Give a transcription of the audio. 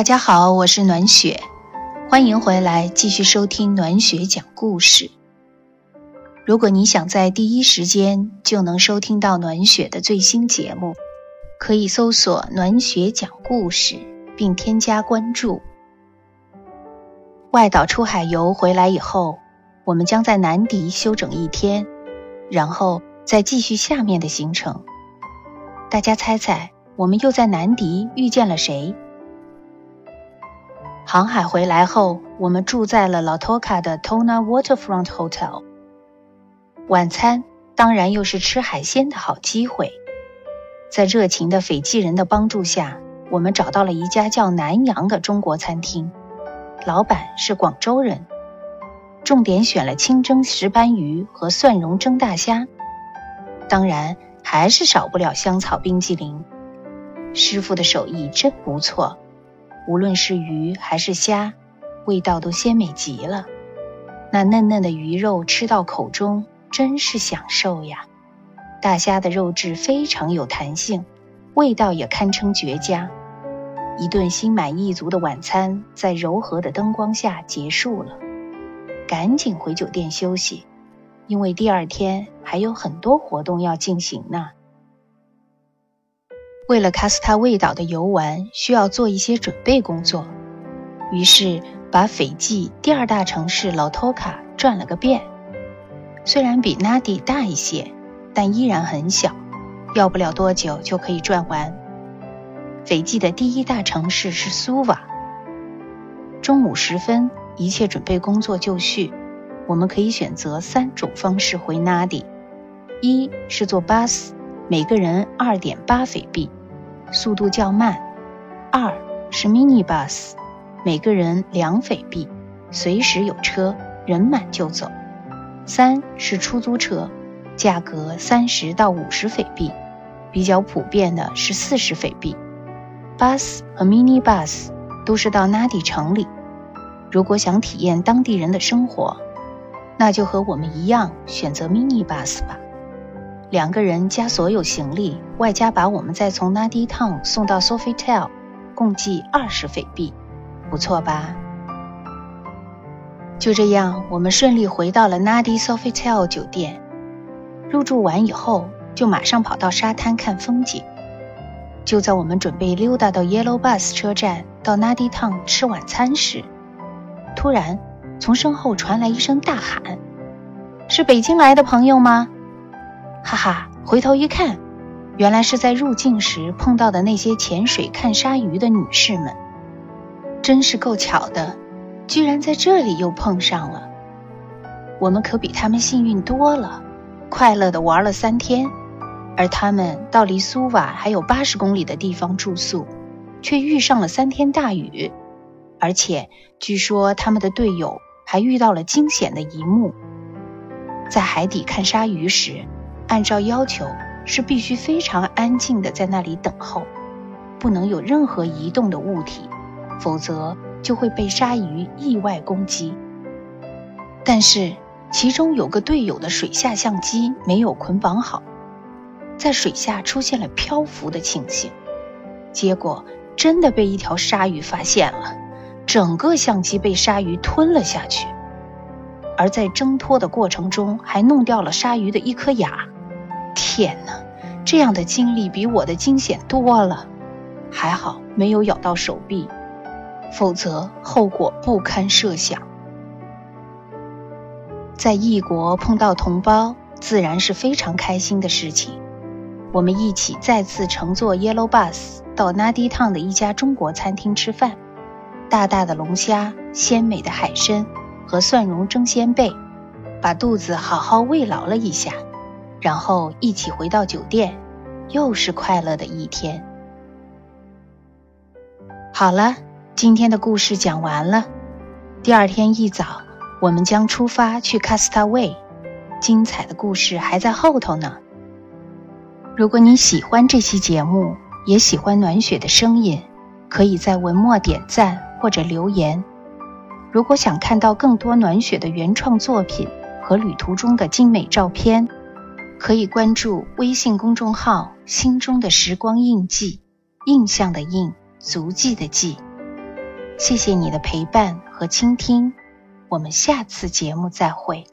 大家好，我是暖雪，欢迎回来继续收听暖雪讲故事。如果你想在第一时间就能收听到暖雪的最新节目，可以搜索“暖雪讲故事”并添加关注。外岛出海游回来以后，我们将在南迪休整一天，然后再继续下面的行程。大家猜猜，我们又在南迪遇见了谁？航海回来后，我们住在了老托卡的 Tona Waterfront Hotel。晚餐当然又是吃海鲜的好机会。在热情的斐济人的帮助下，我们找到了一家叫南洋的中国餐厅，老板是广州人。重点选了清蒸石斑鱼和蒜蓉蒸大虾，当然还是少不了香草冰激凌。师傅的手艺真不错。无论是鱼还是虾，味道都鲜美极了。那嫩嫩的鱼肉吃到口中，真是享受呀！大虾的肉质非常有弹性，味道也堪称绝佳。一顿心满意足的晚餐在柔和的灯光下结束了，赶紧回酒店休息，因为第二天还有很多活动要进行呢。为了卡斯塔卫岛的游玩，需要做一些准备工作，于是把斐济第二大城市老托卡转了个遍。虽然比纳迪大一些，但依然很小，要不了多久就可以转完。斐济的第一大城市是苏瓦。中午时分，一切准备工作就绪，我们可以选择三种方式回纳迪：一是坐巴士，每个人二点八斐币。速度较慢。二是 mini bus，每个人两斐币，随时有车，人满就走。三是出租车，价格三十到五十斐币，比较普遍的是四十斐币。bus 和 mini bus 都是到 Nadi 城里。如果想体验当地人的生活，那就和我们一样选择 mini bus 吧。两个人加所有行李，外加把我们再从 Nadi Town 送到 Sofitel，共计二十斐币，不错吧？就这样，我们顺利回到了 Nadi Sofitel 酒店。入住完以后，就马上跑到沙滩看风景。就在我们准备溜达到 Yellow Bus 车站到 Nadi Town 吃晚餐时，突然从身后传来一声大喊：“是北京来的朋友吗？”哈哈，回头一看，原来是在入境时碰到的那些潜水看鲨鱼的女士们，真是够巧的，居然在这里又碰上了。我们可比他们幸运多了，快乐的玩了三天，而他们到离苏瓦还有八十公里的地方住宿，却遇上了三天大雨，而且据说他们的队友还遇到了惊险的一幕，在海底看鲨鱼时。按照要求是必须非常安静的在那里等候，不能有任何移动的物体，否则就会被鲨鱼意外攻击。但是其中有个队友的水下相机没有捆绑好，在水下出现了漂浮的情形，结果真的被一条鲨鱼发现了，整个相机被鲨鱼吞了下去，而在挣脱的过程中还弄掉了鲨鱼的一颗牙。天哪，这样的经历比我的惊险多了，还好没有咬到手臂，否则后果不堪设想。在异国碰到同胞，自然是非常开心的事情。我们一起再次乘坐 Yellow Bus 到 Nadi Town 的一家中国餐厅吃饭，大大的龙虾、鲜美的海参和蒜蓉蒸鲜贝，把肚子好好慰劳了一下。然后一起回到酒店，又是快乐的一天。好了，今天的故事讲完了。第二天一早，我们将出发去 Castaway，精彩的故事还在后头呢。如果你喜欢这期节目，也喜欢暖雪的声音，可以在文末点赞或者留言。如果想看到更多暖雪的原创作品和旅途中的精美照片，可以关注微信公众号“心中的时光印记”，印象的印，足迹的迹。谢谢你的陪伴和倾听，我们下次节目再会。